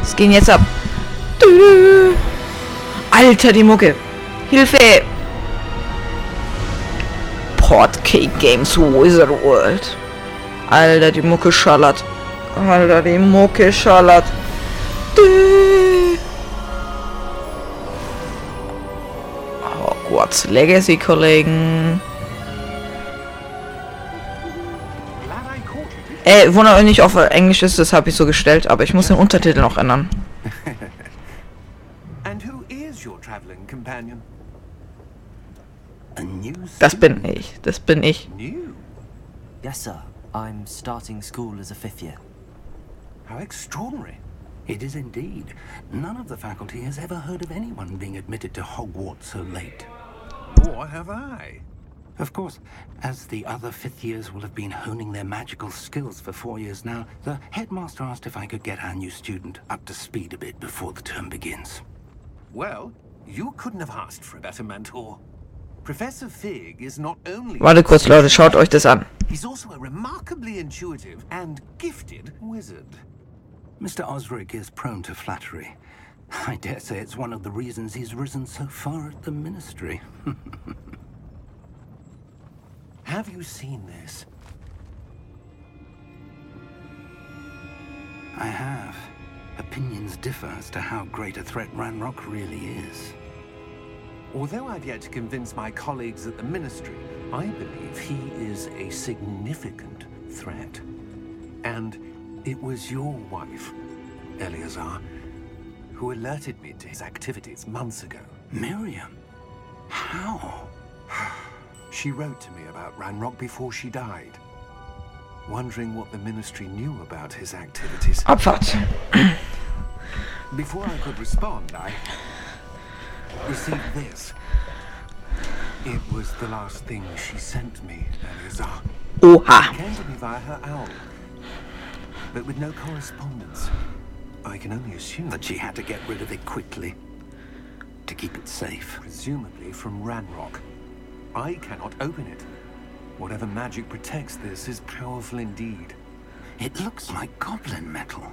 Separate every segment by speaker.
Speaker 1: Was geht jetzt ab? Alter, die Mucke. Hilfe! Portcake Games Wizard World. Alter, die Mucke schallert. Alter, die Mucke schallert. Hogwarts Legacy, Kollegen. Ey, wundert euch nicht, auf Englisch ist, das habe ich so gestellt, aber ich muss den Untertitel noch ändern.
Speaker 2: And who is your traveling companion?
Speaker 3: A new
Speaker 1: Das bin ich, das bin ich.
Speaker 2: New?
Speaker 4: Yes, sir. I'm starting school as a fifth year.
Speaker 2: How extraordinary.
Speaker 3: It is indeed. None of the faculty has ever heard of anyone being admitted to Hogwarts so late.
Speaker 2: Or have I?
Speaker 3: Of course, as the other fifth years will have been honing their magical skills for four years now, the headmaster asked if I could get our new student up to speed a bit before the term begins.
Speaker 2: Well, you couldn't have asked for a better mentor. Professor Fig is not only...
Speaker 1: Warte kurz, Leute, schaut euch das an.
Speaker 2: He's also a remarkably intuitive and gifted wizard.
Speaker 3: Mr. Osric is prone to flattery. I dare say it's one of the reasons he's risen so far at the ministry.
Speaker 2: Have you seen this?
Speaker 3: I have. Opinions differ as to how great a threat Ranrock really is.
Speaker 2: Although I've yet to convince my colleagues at the Ministry, I believe he is a significant threat. And it was your wife, Eleazar, who alerted me to his activities months ago.
Speaker 3: Miriam? How?
Speaker 2: She wrote to me about Ranrock before she died, wondering what the Ministry knew about his activities.
Speaker 1: Abfahrt.
Speaker 2: Before I could respond, I received this. It was the last thing she sent me, Eleazar.
Speaker 1: Oha.
Speaker 2: It came to me via her owl, but with no correspondence. I can only assume
Speaker 3: That she had to get rid of it quickly to keep it safe.
Speaker 2: presumably from Ranrock. I cannot open it. Whatever magic protects this is powerful indeed.
Speaker 3: It looks like goblin metal.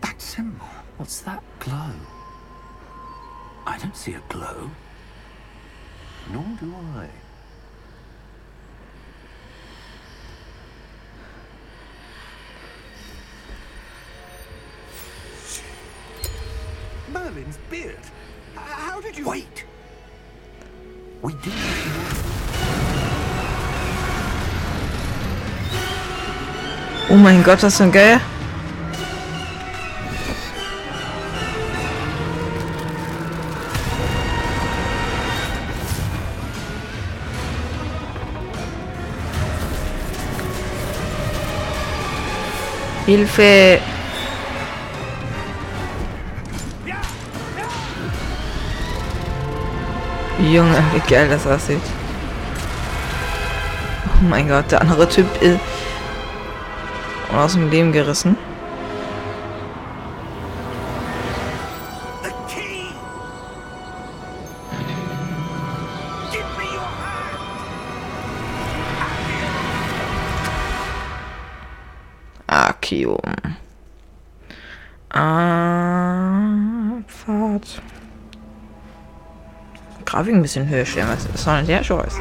Speaker 3: That symbol.
Speaker 4: What's that glow?
Speaker 3: I don't see a glow.
Speaker 2: Nor do I. Merlin's beard. How did you?
Speaker 3: Wait! We do
Speaker 1: Oh mein Gott, das ist ein geil. Hilfe! Junge, wie geil das aussieht. Oh mein Gott, der andere Typ ist aus dem Leben gerissen.
Speaker 2: Archeum.
Speaker 1: Ah, Pfad. Grafik ein bisschen höher stellen, was soll denn der Scheiß?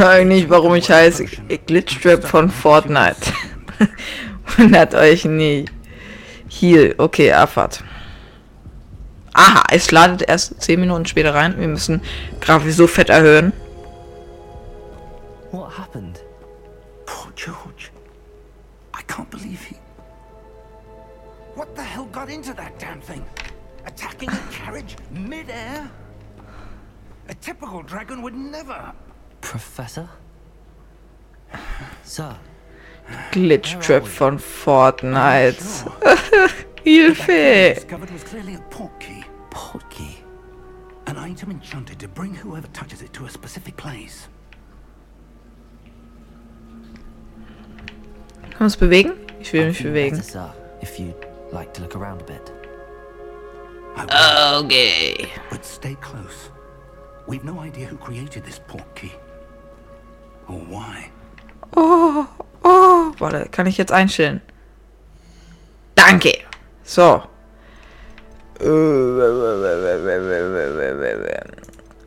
Speaker 1: Oder eigentlich, warum ich heiße Glitchtrap von Fortnite. Wundert euch nicht. Heal, okay, Abfahrt. Aha, es ladet erst 10 Minuten später rein. Wir müssen Grafik so fett erhöhen.
Speaker 4: What happened?
Speaker 3: Poor George. I can't believe he. What the hell got into that damn thing? Attacking a carriage mid-air? A typical dragon would never.
Speaker 4: Professor? Sir,
Speaker 1: Glitchtrap von Fortnite.
Speaker 3: That key
Speaker 1: Hilfe!
Speaker 3: discovered was clearly a portkey.
Speaker 4: Portkey.
Speaker 3: An item enchanted to bring whoever touches it to a specific place.
Speaker 1: Kann man es bewegen? Ich will
Speaker 4: I
Speaker 1: mich
Speaker 4: think
Speaker 1: bewegen.
Speaker 4: better, if you'd like to look around a bit.
Speaker 3: I will,
Speaker 1: Okay.
Speaker 3: but stay close. We've no idea who created this portkey. Why?
Speaker 1: Oh, oh. Warte, kann ich jetzt einstellen? Danke. So.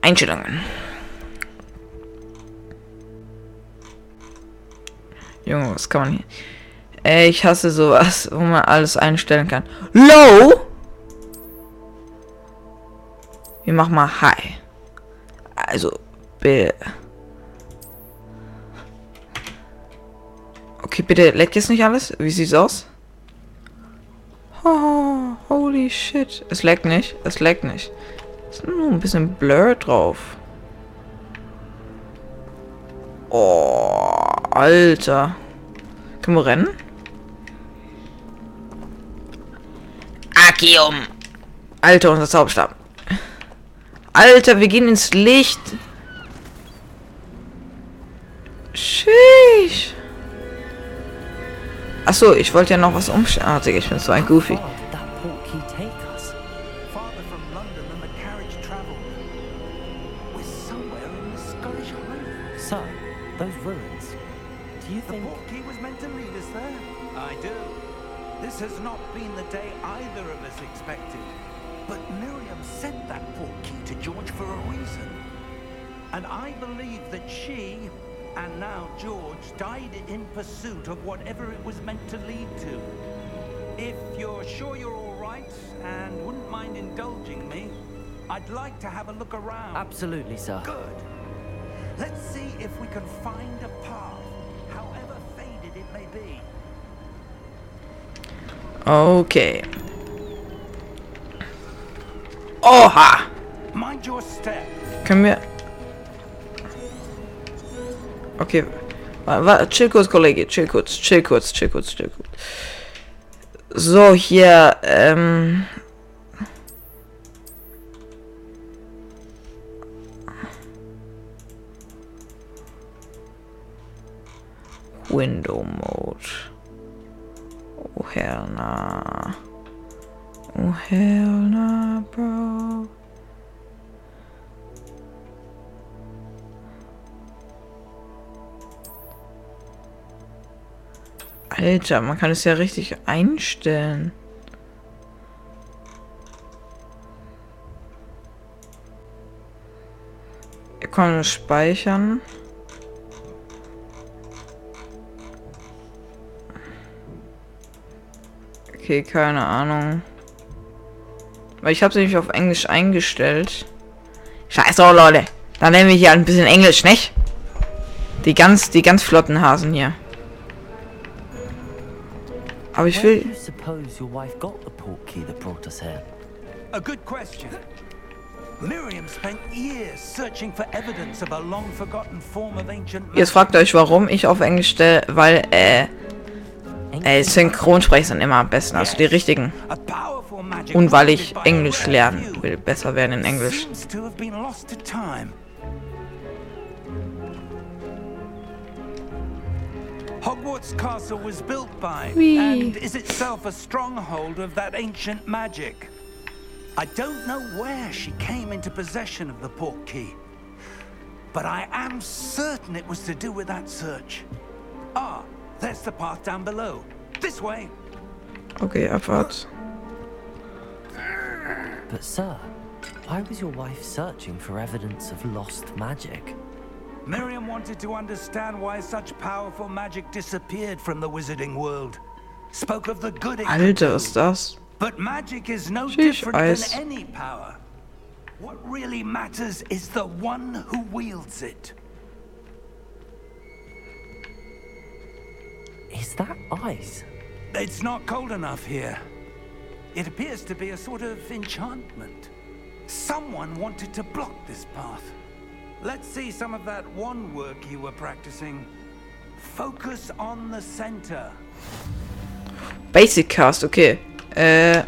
Speaker 1: Einstellungen. Junge, was kann man hier? Ey, ich hasse sowas, wo man alles einstellen kann. Low? Wir machen mal High. Also, bitte. Okay, bitte leckt jetzt nicht alles. Wie sieht's aus? Oh, holy shit. Es leckt nicht. Es leckt nicht. Ist nur ein bisschen Blur drauf. Oh, Alter. Können wir rennen? Akium. Alter, unser Zauberstab. Alter, wir gehen ins Licht. Sheesh. Achso, ich wollte ja noch was umstellen. Ah, ich bin so ein Goofy.
Speaker 4: Absolutely, sir.
Speaker 3: Good. Let's see if we can find a path, however faded it may be.
Speaker 1: Okay. Oha!
Speaker 3: Mind your step.
Speaker 1: Können wir... Okay. Wa- wa- Chill kurz, Kollege. Chill kurz, chill kurz, chill kurz, chill kurz. So, hier, ähm... Window Mode. Oh, hell nah. Oh, hell nah, bro. Alter, man kann es ja richtig einstellen. Wir können speichern. Okay, keine Ahnung. Weil ich habe es nämlich auf Englisch eingestellt. Scheiße, oh, Leute. Dann nehmen wir hier ein bisschen Englisch, nicht? Die ganz, die ganz flotten Hasen hier. Aber ich will.
Speaker 3: A good question. Miriam spent years searching for evidence of a long forgotten form of ancient
Speaker 1: Jetzt fragt euch, warum ich auf Englisch stelle, weil äh, äh, Synchronsprecher sind immer am besten, also die richtigen. Und weil ich Englisch lernen will, besser werden in Englisch.
Speaker 3: Hogwarts Castle was built by and is itself a stronghold of that ancient magic. I don't know where she came into possession of the portkey, but I am certain it was to do with that search. There's the path down below. This way.
Speaker 1: Okay, Abfahrt.
Speaker 4: But, sir, why was your wife searching for evidence of lost magic?
Speaker 3: Miriam wanted to understand why such powerful magic disappeared from the wizarding world. Spoke of the good it could
Speaker 1: Alter,
Speaker 3: do.
Speaker 1: was ist das?
Speaker 3: But magic is no
Speaker 1: Sheesh,
Speaker 3: different
Speaker 1: Eis.
Speaker 3: than any power. What really matters is the one who wields it.
Speaker 4: Is that ice?
Speaker 3: It's not cold enough here. It appears to be a sort of enchantment. Someone wanted to block this path. Let's see some of that wandwork you were practicing. Focus on the center.
Speaker 1: Basic Cast, okay. Uh, uh,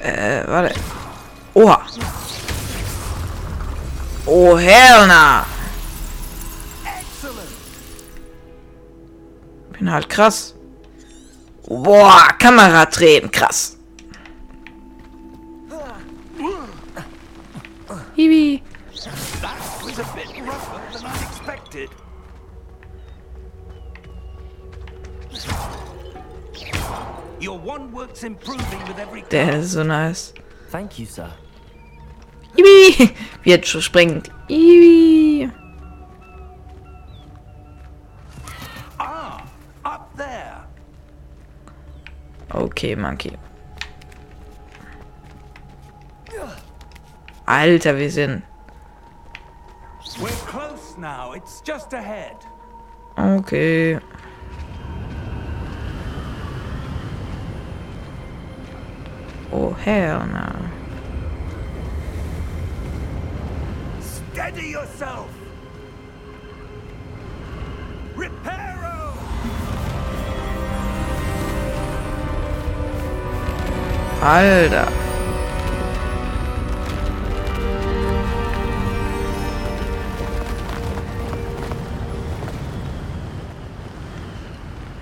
Speaker 1: äh. Äh, warte. Oha. Oh, hell nah. bin halt krass. Boah, Kamera drehen, krass. Hiwi. Der ist so nice.
Speaker 4: Thank you, sir.
Speaker 1: Iwi! Wird springt.
Speaker 3: Iwi!
Speaker 1: Okay, Monkey. Alter, wir sind.
Speaker 3: We're close now. It's just ahead.
Speaker 1: Okay. Oh, hell no.
Speaker 3: Steady yourself.
Speaker 1: Alter.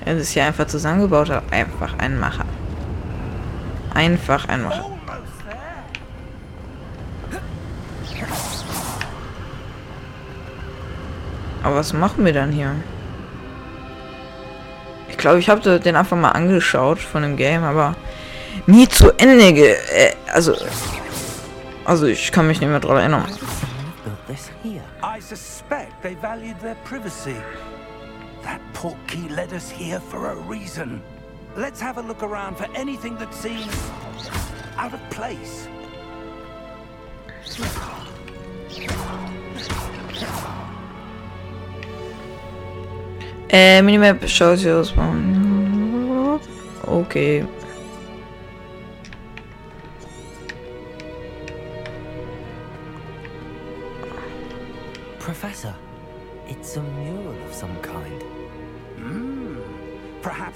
Speaker 1: Er ist hier einfach zusammengebaut hat. Einfach ein Macher. Einfach ein Macher. Aber was machen wir dann hier? Ich glaube, ich habe den einfach mal angeschaut von dem Game, aber nie zu Ende ge äh, also also ich kann mich nicht mehr daran erinnern.
Speaker 3: I suspect they valued their privacy. That portkey led us here for a reason. Let's have a look around for anything that seems out of place.
Speaker 1: Äh, Minimap shows you Okay.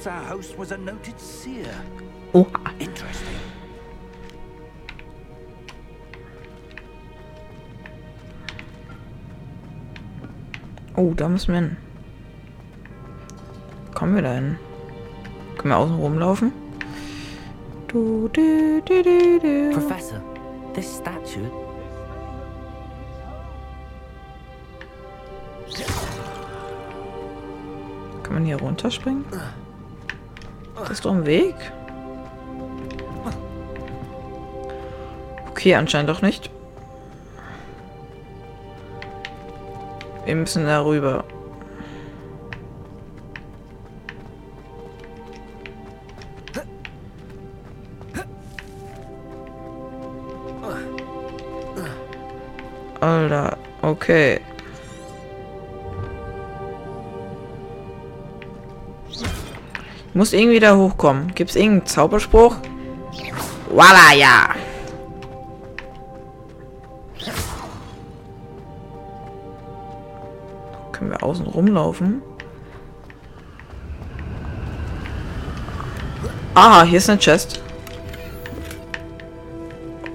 Speaker 3: Perhaps our host was a noted seer.
Speaker 1: Oha.
Speaker 3: Interesting.
Speaker 1: Oh, da müssen wir hin. Kommen wir da hin? Können wir außen rumlaufen? Du, du, du, du, du.
Speaker 4: Professor, this statue.
Speaker 1: Kann man hier runterspringen? Das ist doch ein Weg. Okay, anscheinend doch nicht. Wir müssen da rüber. Alter, okay. Muss irgendwie da hochkommen. Gibt es irgendeinen Zauberspruch? Voila, ja. Können wir außen rumlaufen? Ah, hier ist eine Chest.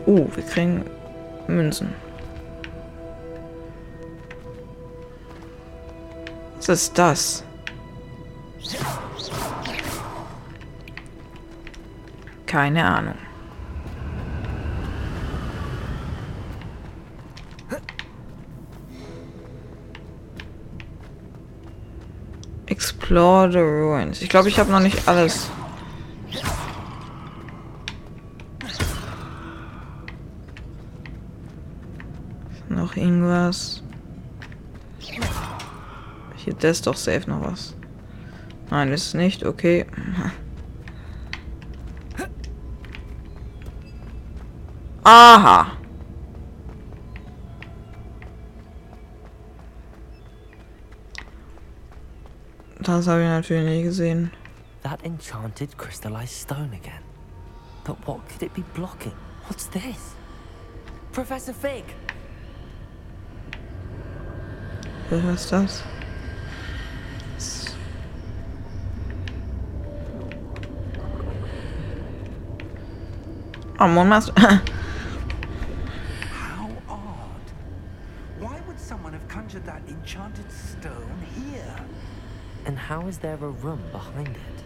Speaker 1: Uh, wir kriegen Münzen. Was ist das? Keine Ahnung. Explore the ruins. Ich glaube, ich habe noch nicht alles. Noch irgendwas. Hier, das ist doch safe noch was. Nein, ist nicht. Okay. Aha. Das habe ich natürlich nie gesehen.
Speaker 4: That enchanted crystallized stone again. But what could it be blocking? What's this? Professor Fig!
Speaker 1: Was ist das? Oh.
Speaker 3: How
Speaker 4: how is there a room behind it?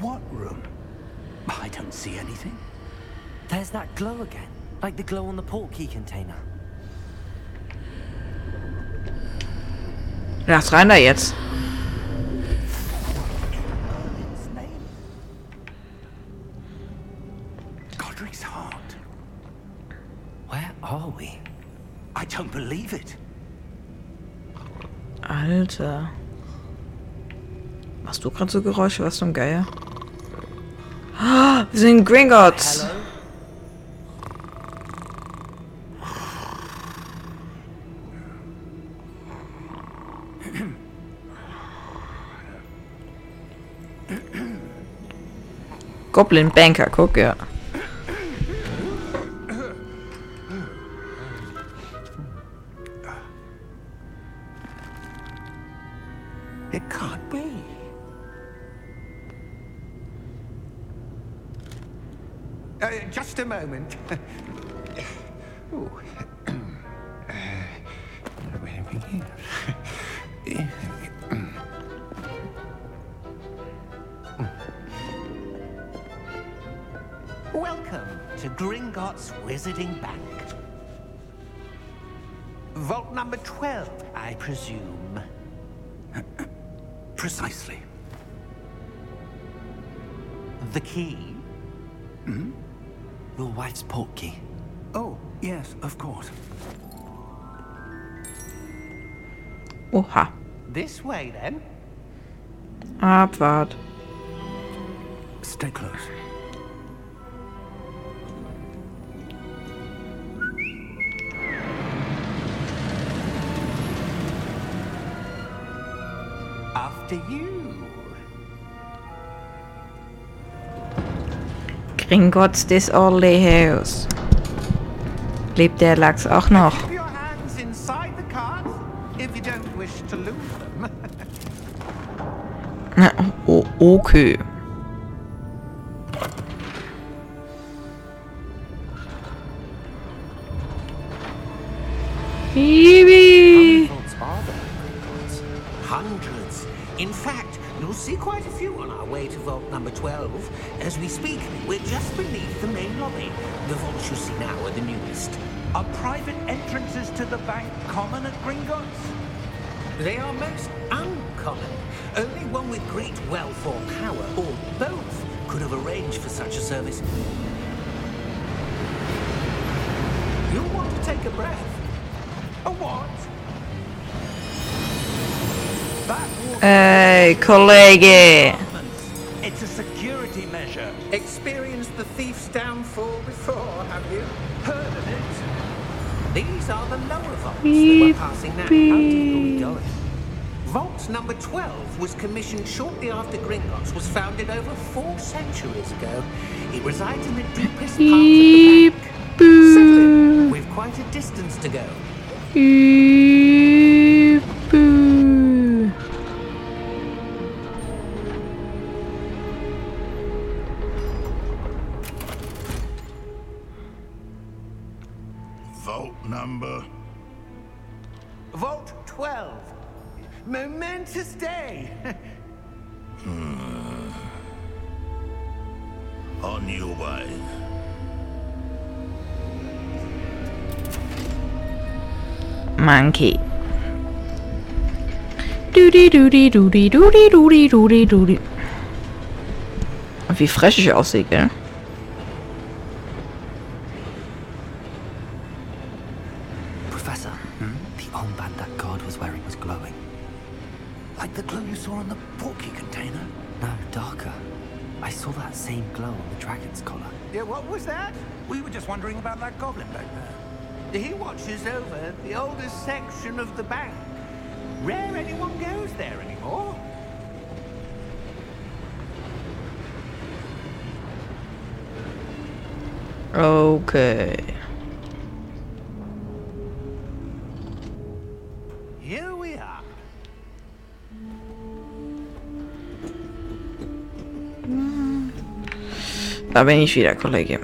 Speaker 3: What room? I don't see anything.
Speaker 4: There's that glow again, like the glow on the portkey container.
Speaker 1: Lass rein da jetzt.
Speaker 5: Godric's heart.
Speaker 4: Where are we?
Speaker 5: I don't believe it.
Speaker 1: Alter. Machst du gerade so Geräusche? Was zum Geier? Ah, Wir sind Gringotts. Goblin Banker, guck, ja. Abwart.
Speaker 5: Stay close. After you.
Speaker 1: Gringotts des Orleans. Lebt der Lachs auch noch?
Speaker 5: Keep your hands inside the cart if you don't wish to lose them.
Speaker 1: Na, Oh, okay. Yippee!
Speaker 4: Vaults are there, Gringotts?
Speaker 5: Hundreds. In fact, you'll see quite a few on our way to vault number 12. As we speak, we're just beneath the main lobby. The vaults you see now are the newest.
Speaker 3: Are private entrances to the bank common at Gringotts?
Speaker 5: They are most uncommon. Only one with great wealth or power, or both, could have arranged for such a service. You'll want to take a breath.
Speaker 3: A what? That water
Speaker 1: Ey, Kollege.
Speaker 3: It's a security measure.
Speaker 5: Experienced the thief's downfall before, have you?
Speaker 3: Heard of it?
Speaker 5: These are the lower vaults that we're passing now. How deep are we going? Vault number 12 was commissioned shortly after Gringotts was founded over four centuries ago. It resides in the deepest part of the bank. Settle. We've quite a distance to go.
Speaker 1: Yippee.
Speaker 6: Vault number.
Speaker 3: Vault 12. momentous day. hmm.
Speaker 6: On your way.
Speaker 1: Monkey. Doody doody doody doody doody doody doody. Wie frech ich aussehe, gell? Da bin ich wieder, Kollege.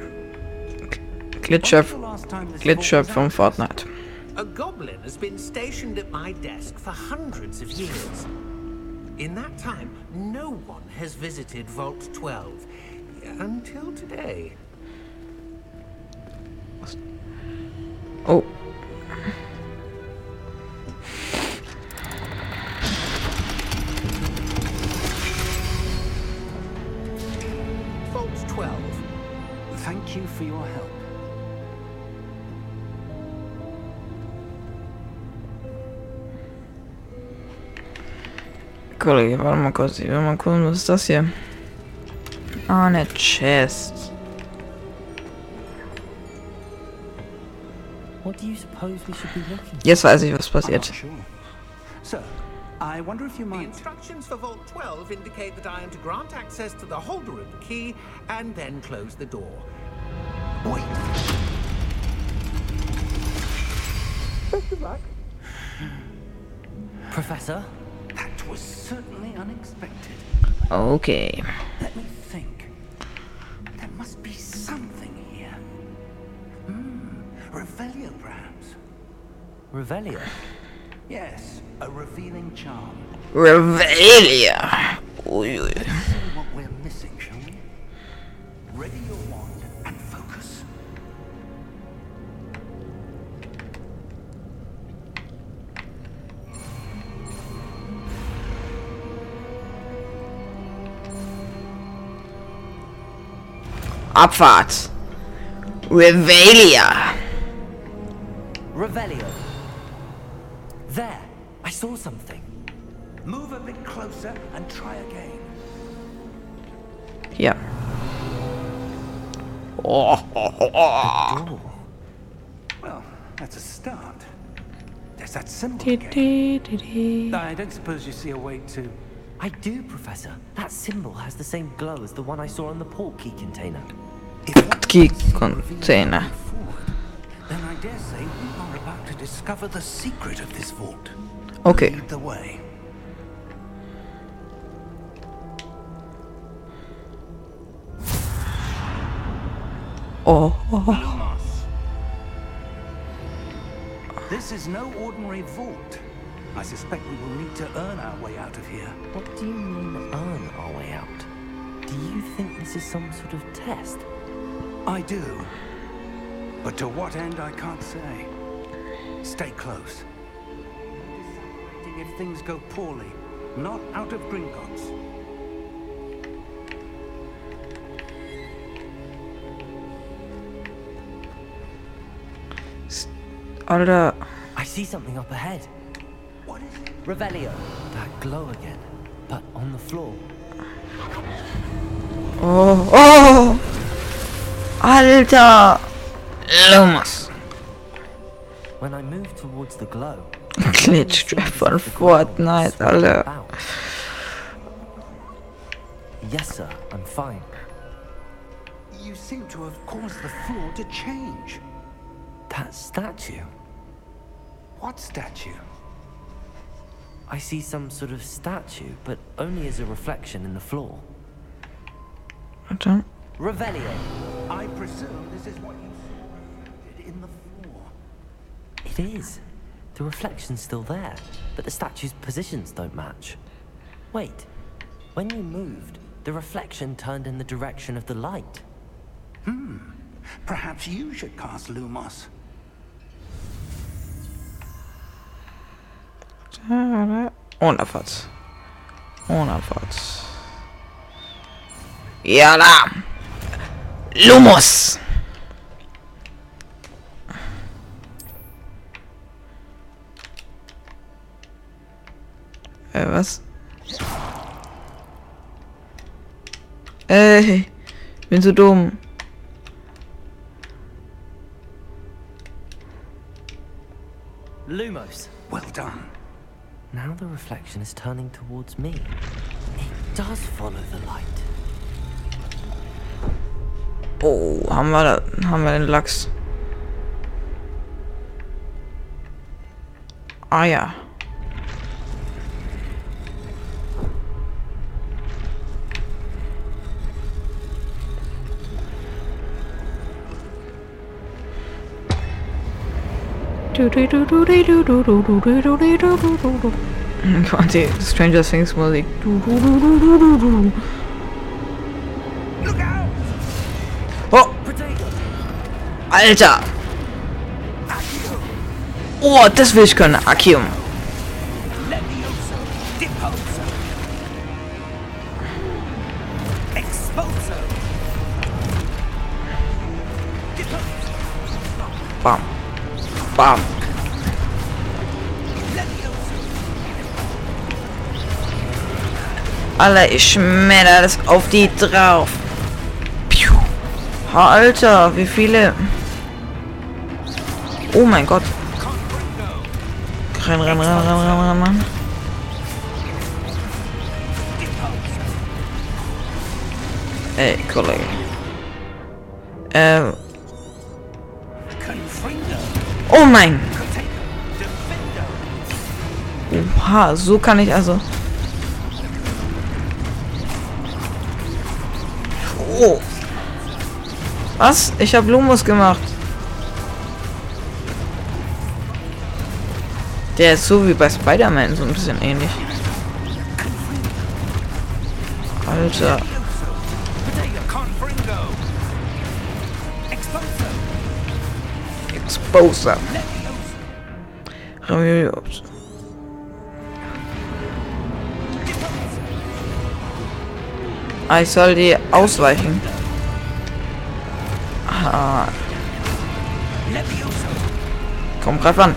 Speaker 1: Glitchschöpf,
Speaker 3: The last time this
Speaker 1: Glitchschöpf
Speaker 3: vault
Speaker 1: von Fortnite.
Speaker 5: A goblin has been stationed at my desk for hundreds of years. In that time, no one has visited Vault 12 until today.
Speaker 1: Oh. Kollege, warte mal kurz. Ich will mal gucken, was ist das hier? Ah, eine Chest.
Speaker 4: What do you suppose we should be looking for?
Speaker 1: Jetzt weiß ich, was
Speaker 3: I'm
Speaker 1: passiert.
Speaker 3: sure. Sir, I wonder if you might.
Speaker 7: The instructions for Vault 12 indicate that I am to grant access to the holder of the key and then close the door.
Speaker 3: Wait.
Speaker 4: Professor?
Speaker 3: That was certainly unexpected.
Speaker 1: Okay.
Speaker 3: Let me think. There must be something here. Hmm. Revelio, perhaps.
Speaker 4: Revelio?
Speaker 3: Yes, a revealing charm.
Speaker 1: Revelia. Ui, Abfahrt. Revelia.
Speaker 4: Revelio! There! I saw something.
Speaker 3: Move a bit closer and try again.
Speaker 1: Yeah. Oh, oh, oh, oh.
Speaker 3: Well, that's a start. There's that symbol
Speaker 1: Di,
Speaker 3: again. I don't suppose you see a way to...
Speaker 4: I do, Professor. That symbol has the same glow as the one I saw on the port key container.
Speaker 3: If what
Speaker 1: Key
Speaker 3: this symbol reveals
Speaker 1: container.
Speaker 3: Then I dare say we are about to discover the secret of this vault.
Speaker 1: Okay.
Speaker 3: Lead the way.
Speaker 1: Oh, oh.
Speaker 3: Lumos. This is no ordinary vault. I suspect we will need to earn our way out of here.
Speaker 4: What do you mean, earn our way out? Do you think this is some sort of test?
Speaker 3: I do. But to what end, I can't say. Stay close. Deciding If things go poorly, not out of Gringotts.
Speaker 1: Alter.
Speaker 4: I see something up ahead.
Speaker 3: What is it?
Speaker 4: Revelio! That glow again, but on the floor.
Speaker 1: Oh, oh. Alter. Lumos.
Speaker 4: When I move towards the glow,
Speaker 1: Glitchtrap von
Speaker 4: the ground
Speaker 1: Fortnite,
Speaker 4: swirls
Speaker 1: Alter.
Speaker 4: Yes, sir, I'm fine.
Speaker 3: You seem to have caused the floor to change.
Speaker 4: That statue.
Speaker 3: What statue?
Speaker 4: I see some sort of statue, but only as a reflection in the floor.
Speaker 1: Alter.
Speaker 4: Revelio!
Speaker 3: I presume this is what you saw reflected in the floor.
Speaker 4: It is. The reflection's still there, but the statue's positions don't match. Wait, when you moved, the reflection turned in the direction of the light. Hmm.
Speaker 3: Perhaps you should cast Lumos.
Speaker 1: Und Abfahrt. Und Abfahrt. Ja, da. Lumos. Äh, was? Ey, ich bin so dumm.
Speaker 4: Lumos!
Speaker 3: Well done.
Speaker 4: Now the reflection is turning towards me. It does follow the light.
Speaker 1: Oh, haben wir, da, haben wir den Lachs. Ah ja. Quasi Stranger Things Musik. Oh! Alter! Oh, das will ich können. Akium. Alter, ich schmetter das auf die drauf. Piu. Alter, wie viele... Oh mein Gott. Renn, renn, renn, renn, renn, renn, renn. Ey, Kollege. Ähm. Oh mein. Oha, so kann ich also. Oh. Was? Ich habe Lumus gemacht. Der ist so wie bei Spider-Man so ein bisschen ähnlich. Alter.
Speaker 5: Confringo.
Speaker 1: Exposer. Ah, ich soll die ausweichen. Ah, komm, greif an.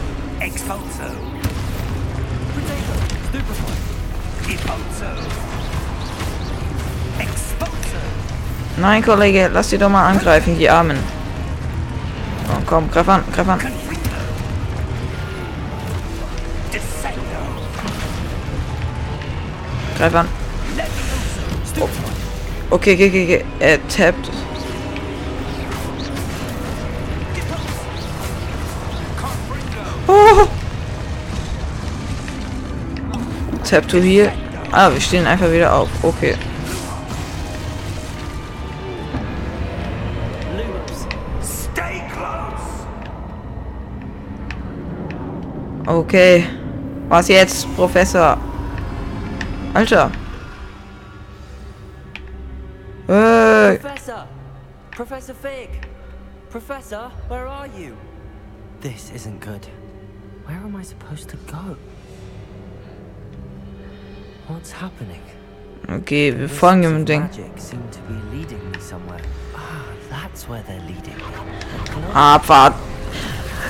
Speaker 1: Nein, Kollege, lass die doch mal angreifen, die Armen. Oh, komm, greif an, greif an. Greif an. Okay, okay, okay. Er tappt. Oh. Tap to heal. Ah, wir stehen einfach wieder auf. Okay. Okay. Was jetzt, Professor? Alter.
Speaker 4: Professor Fig! Professor, where are you? This isn't good. Where am I supposed to go? What's happening?
Speaker 1: Okay, wir
Speaker 4: This
Speaker 1: folgen
Speaker 4: source
Speaker 1: dem Ding.
Speaker 4: Magic seem to be leading me somewhere. Ah, that's where they're leading me. Can
Speaker 1: Abfahrt.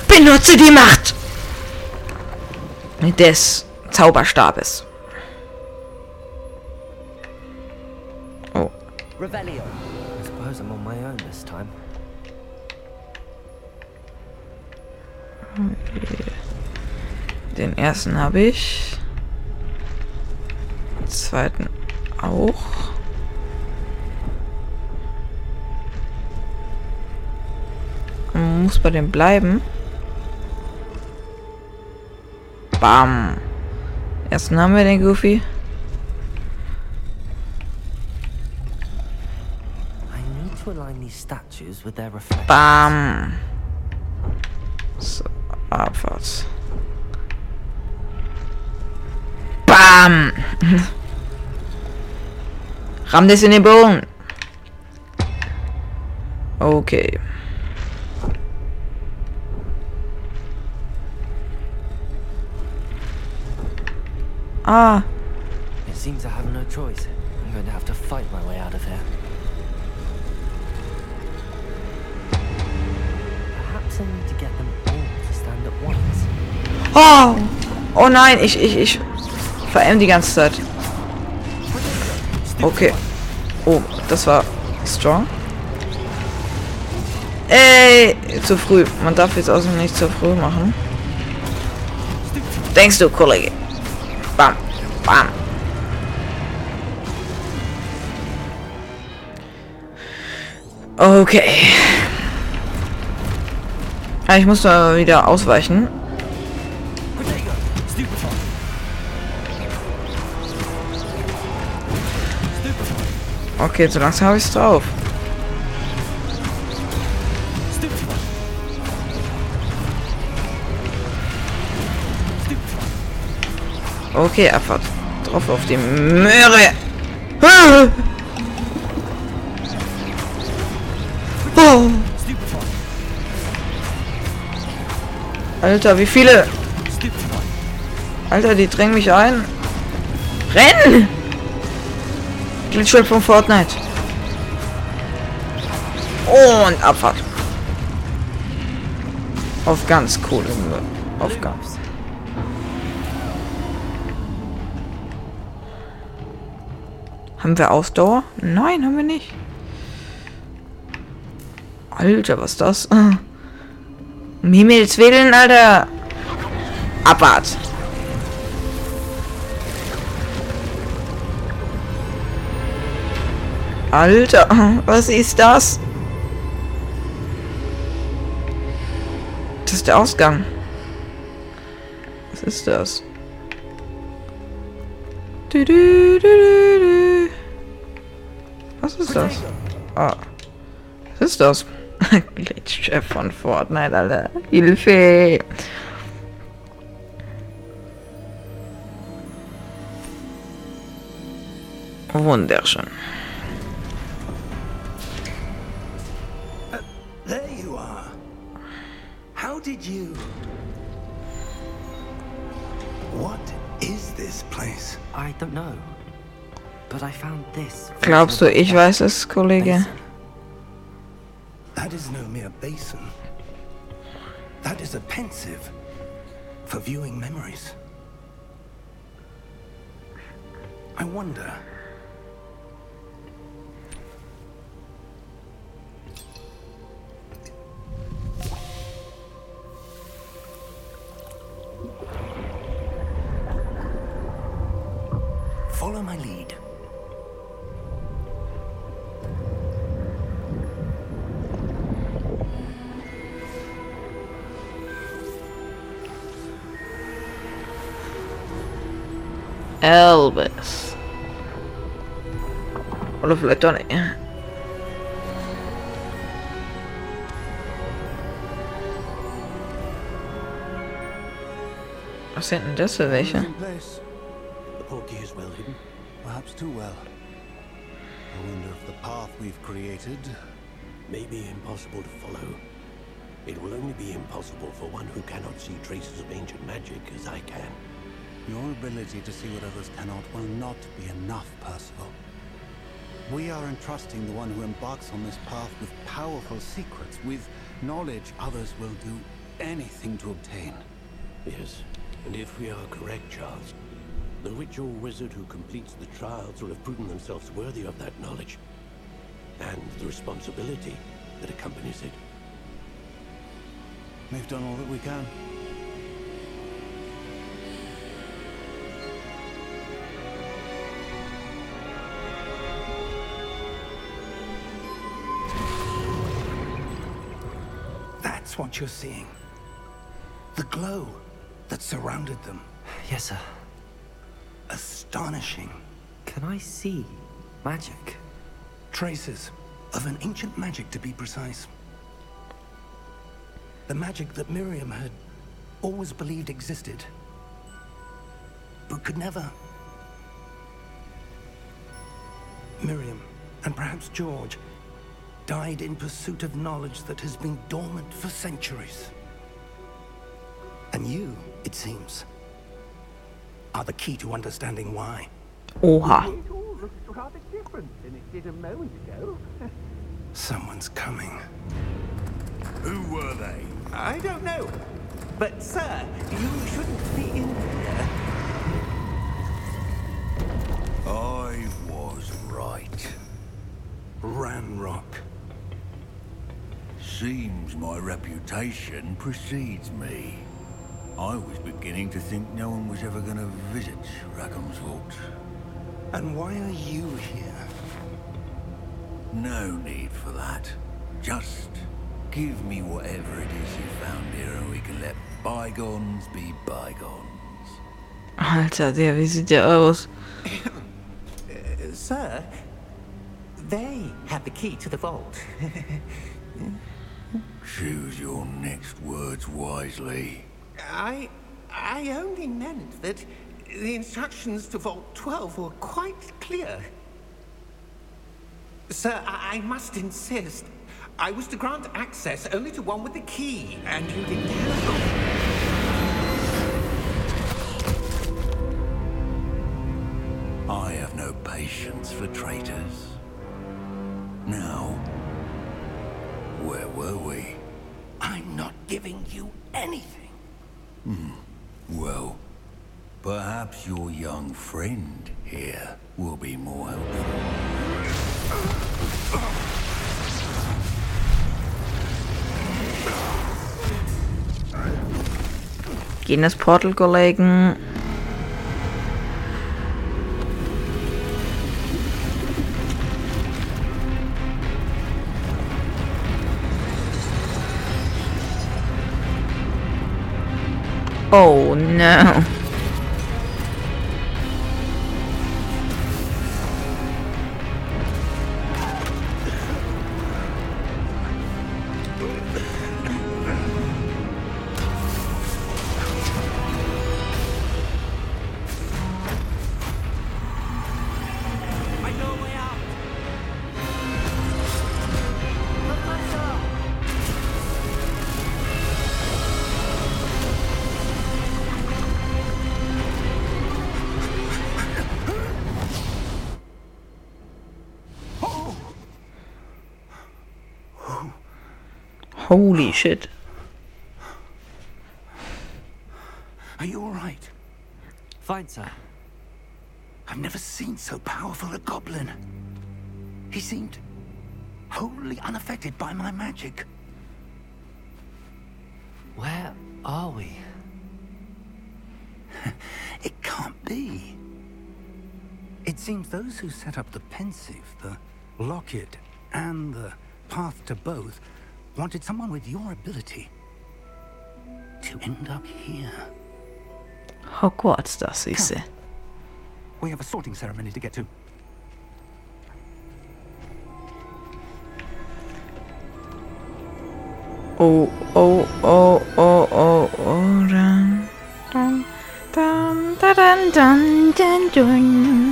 Speaker 1: Benutze die Macht des Zauberstabes. Oh,
Speaker 4: Revelio. Suppose I'm on my own this time.
Speaker 1: den ersten habe ich. Den zweiten auch. Man muss bei dem bleiben. Bam. Ersten haben wir den Goofy.
Speaker 4: To align these statues with their reflections.
Speaker 1: Bam. So, Abfahrt. Bam. Ramm das in den Boden. Okay. Ah,
Speaker 4: It seems I have no choice. I'm going to have to fight my way out of here.
Speaker 1: Oh! Oh nein, ich, ich, ich verm die ganze Zeit. Okay. Oh, das war strong. Ey, zu früh. Man darf jetzt außerdem nicht zu früh machen. Denkst du, Kollege? Bam, bam. Okay. Ich muss da wieder ausweichen. Okay, so langsam habe ich es drauf. Okay, Abfahrt. Drauf auf die Möhre. Oh. Alter, wie viele? Alter, die drängen mich ein. Renn! Glitchwell von Fortnite. Und Abfahrt. Auf ganz coole Aufgaben. Haben wir Ausdauer? Nein, haben wir nicht. Alter, was ist das? Um Himmels Willen, Alter. Abwart. Alter, was ist das? Das ist der Ausgang. Was ist das? Was ist das? Ah. Was ist das? Glitchchef von Fortnite, Alter. Hilfe! Wunderschön.
Speaker 3: There you are. How did you... What is this place?
Speaker 4: I don't know. But I found this.
Speaker 1: Glaubst du, ich weiß es, Kollege?
Speaker 3: That is no mere basin. That is a Pensieve for viewing memories. I wonder.
Speaker 1: Doch nicht. Was sind denn das
Speaker 8: in place. The portkey is well hidden, perhaps too well. I wonder if the path we've created
Speaker 7: may be impossible to follow. It will only be impossible for one who cannot see traces of ancient magic as I can.
Speaker 8: Your ability to see what others cannot will not be enough, Percival. We are entrusting the one who embarks on this path with powerful secrets, with knowledge others will do anything to obtain.
Speaker 7: Yes, and if we are correct, Charles, the ritual wizard who completes the trials will have proven themselves worthy of that knowledge and the responsibility that accompanies it.
Speaker 8: We've done all that we can.
Speaker 3: That's what you're seeing. The glow that surrounded them.
Speaker 4: Yes, sir.
Speaker 3: Astonishing.
Speaker 4: Can I see magic?
Speaker 3: Traces of an ancient magic, to be precise. The magic that Miriam had always believed existed, but could never. Miriam, and perhaps George, died in pursuit of knowledge that has been dormant for centuries. And you, it seems, are the key to understanding why.
Speaker 1: Oha.
Speaker 5: It all looks rather different than it did a moment ago.
Speaker 3: Someone's coming.
Speaker 6: Who were they?
Speaker 5: I don't know. But, sir, you shouldn't be in here.
Speaker 6: I was right.
Speaker 3: Ranrock.
Speaker 6: Seems my reputation precedes me. I was beginning to think no one was ever going to visit Rackham's Vault.
Speaker 3: And why are you here?
Speaker 6: No need for that. Just give me whatever it is you found here and we can let bygones be bygones.
Speaker 1: Alter, der, wie sieht der aus?
Speaker 5: Sir, they have the key to the vault.
Speaker 6: Choose your next words wisely.
Speaker 5: I... I only meant that the instructions to Vault 12 were quite clear. Sir, I, I must insist. I was to grant access only to one with the key, and you didn't have them.
Speaker 6: I have no patience for traitors. Now, where were we?
Speaker 3: I'm not giving you anything. Hmm.
Speaker 9: Well, perhaps your young friend here will be more helpful.
Speaker 1: Gehen das Portal Kollegen. Oh no. Holy shit.
Speaker 3: Are you all right?
Speaker 4: Fine, sir.
Speaker 3: I've never seen so powerful a goblin. He seemed wholly unaffected by my magic.
Speaker 4: Where are we?
Speaker 3: It can't be. It seems those who set up the Pensieve, the locket, and the path to both wanted someone with your ability to end up here.
Speaker 1: Hogwarts, das ist sie.
Speaker 3: We have a sorting ceremony to get to.
Speaker 1: Oh, oh, oh, oh, oh, oh, dun, dun, dun, dun, dun, dun, dun.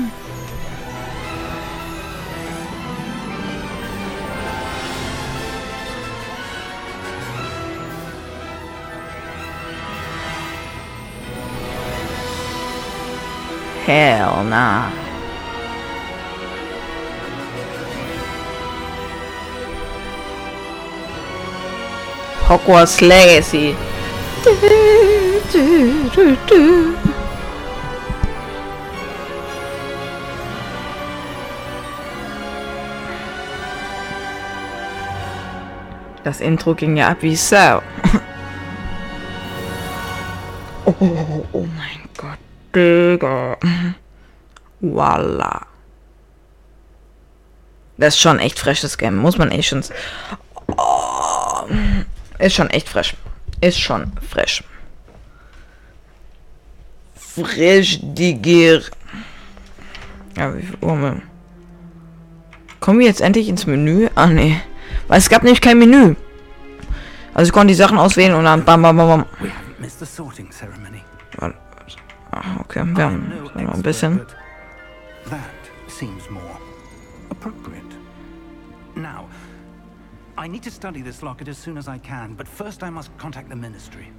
Speaker 1: Hell nah. Hogwarts Legacy. Das Intro ging ja ab wie Sau. Oh, oh, oh mein Gott, Digga. Voila. Das ist schon echt freshes Game, muss man echt schon. Oh, ist schon echt fresh. Ist schon fresh. Frisch Digir. Ja, wie viel Uhr wir? Kommen wir jetzt endlich ins Menü? Ah, nee. Weil es gab nämlich kein Menü. Also ich konnte die Sachen auswählen und dann bam, bam, bam, bam. Ah, okay, wir haben noch ein bisschen.
Speaker 3: That seems more appropriate. Now, I need to study this locket as soon as I can, but first I must contact the Ministry.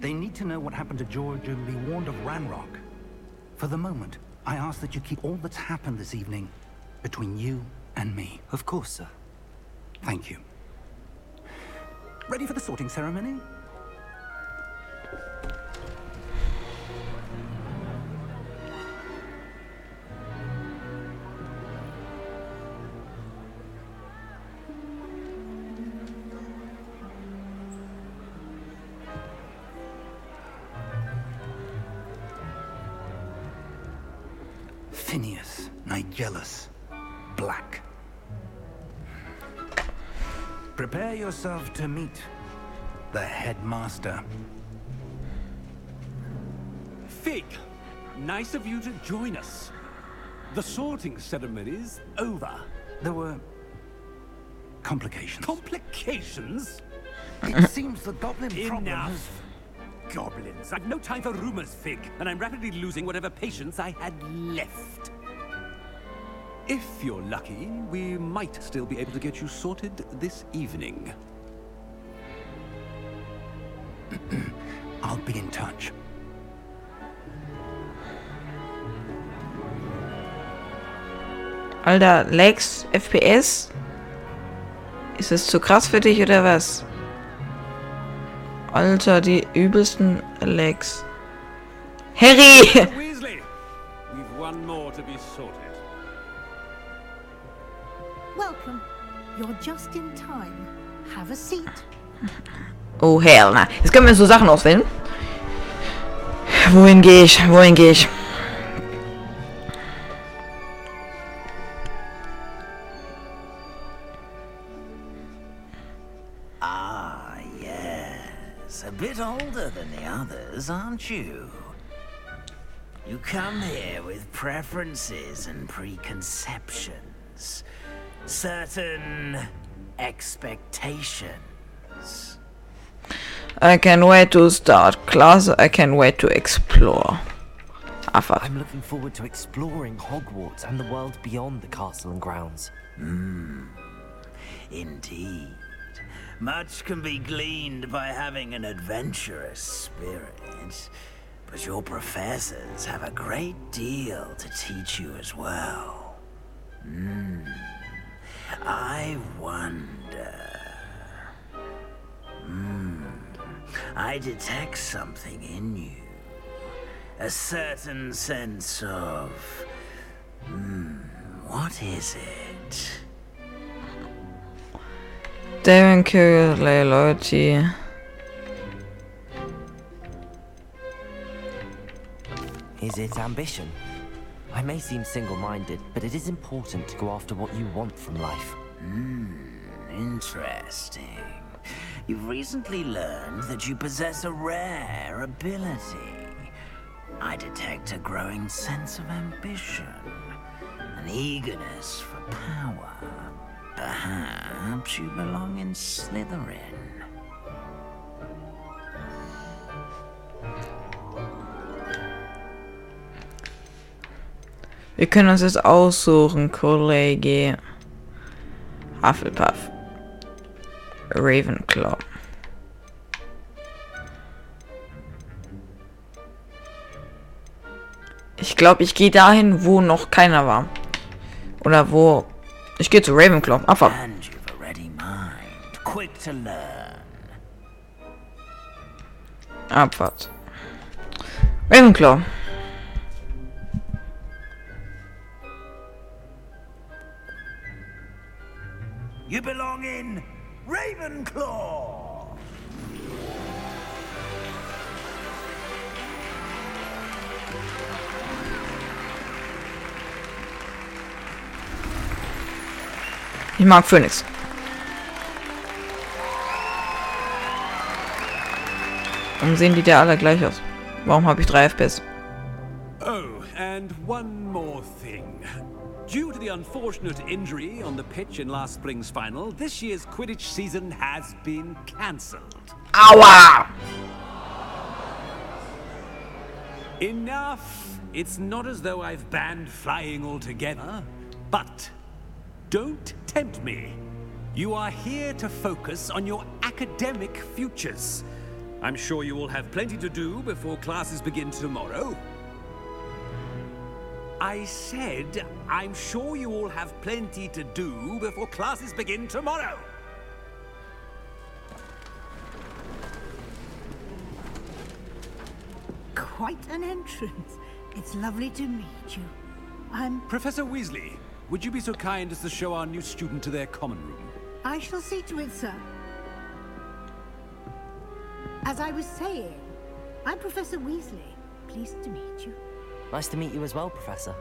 Speaker 3: They need to know what happened to George and be warned of Ranrock. For the moment, I ask that you keep all that's happened this evening between you and me.
Speaker 4: Of course, sir.
Speaker 3: Thank you. Ready for the sorting ceremony? Nigellus Black. Prepare yourself to meet the headmaster.
Speaker 2: Fig, nice of you to join us. The sorting ceremony's over.
Speaker 3: There were complications.
Speaker 2: Complications?
Speaker 3: it seems the goblin problem.
Speaker 2: Enough. Goblins. I've no time for rumors, Fig, and I'm rapidly losing whatever patience I had left. If you're lucky, we might still be able to get you sorted this evening.
Speaker 3: I'll be in touch.
Speaker 1: Alter, Lex, FPS? Ist es zu krass für dich oder was? Alter, die übelsten Legs. Harry!
Speaker 2: Weasley, we've one more to be sorted.
Speaker 10: You're just in time. Have a seat.
Speaker 1: Oh, hell, na. Jetzt können wir so Sachen auswählen. Wohin gehe ich? Wohin gehe ich?
Speaker 9: Ah, yes. A bit older than the others, aren't you? You come here with preferences and preconceptions. Certain expectations.
Speaker 1: I can wait to start class. I can wait to explore. Afat.
Speaker 4: I'm looking forward to exploring Hogwarts and the world beyond the castle and grounds.
Speaker 9: Indeed. Much can be gleaned by having an adventurous spirit. But your professors have a great deal to teach you as well. Hmm. I wonder. Hmm. I detect something in you. A certain sense of. Hmm. What is it?
Speaker 1: Darren Curley, loyalty.
Speaker 4: Is it ambition? I may seem single-minded, but it is important to go after what you want from life.
Speaker 9: Hmm, interesting. You've recently learned that you possess a rare ability. I detect a growing sense of ambition, an eagerness for power. Perhaps you belong in Slytherin.
Speaker 1: Wir können uns jetzt aussuchen, Kollege. Hufflepuff. Ravenclaw. Ich glaube, ich gehe dahin, wo noch keiner war. Oder wo... Ich gehe zu Ravenclaw. Abfahrt.
Speaker 9: And you've You belong in Ravenclaw!
Speaker 1: Ich mag Phoenix. Warum sehen die da alle gleich aus? Warum habe ich 3 FPS?
Speaker 2: Oh, and one more thing. Due to the unfortunate injury on the pitch in last spring's final, this year's Quidditch season has been cancelled.
Speaker 1: Aua!
Speaker 2: Enough! It's not as though I've banned flying altogether, but don't tempt me. You are here to focus on your academic futures. I'm sure you will have plenty to do before classes begin tomorrow. I said, I'm sure you all have plenty to do before classes begin tomorrow.
Speaker 10: Quite an entrance. It's lovely to meet you. I'm.
Speaker 2: Professor Weasley, would you be so kind as to show our new student to their common room?
Speaker 10: I shall see to it, sir. As I was saying, I'm Professor Weasley. Pleased to meet you.
Speaker 4: Nice to meet you as well, Professor.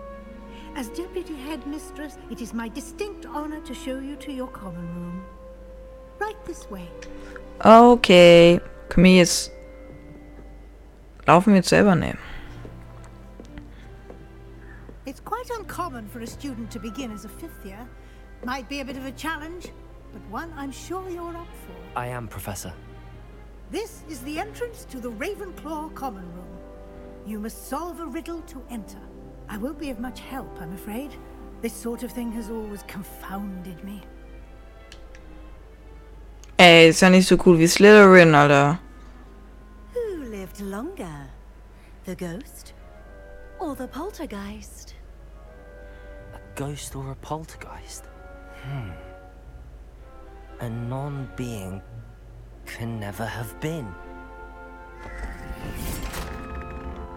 Speaker 10: As Deputy Headmistress, it is my distinct honor to show you to your common room. Right this way.
Speaker 1: Okay. Können wir jetzt... Laufen wir jetzt selber? Ne.
Speaker 10: It's quite uncommon for a student to begin as a fifth year. Might be a bit of a challenge, but one I'm sure you're up for.
Speaker 4: I am, Professor.
Speaker 10: This is the entrance to the Ravenclaw Common Room. You must solve a riddle to enter. I won't be of much help, I'm afraid. This sort of thing has always confounded me.
Speaker 1: Ey, ist ja nicht so cool wie Slytherin, Alter.
Speaker 11: Who lived longer? The ghost or the poltergeist?
Speaker 4: A ghost or a poltergeist? Hmm. A non-being can never have been.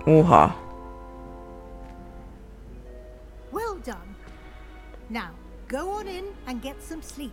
Speaker 1: Oha.
Speaker 10: Well done. Now, go on in and get some sleep.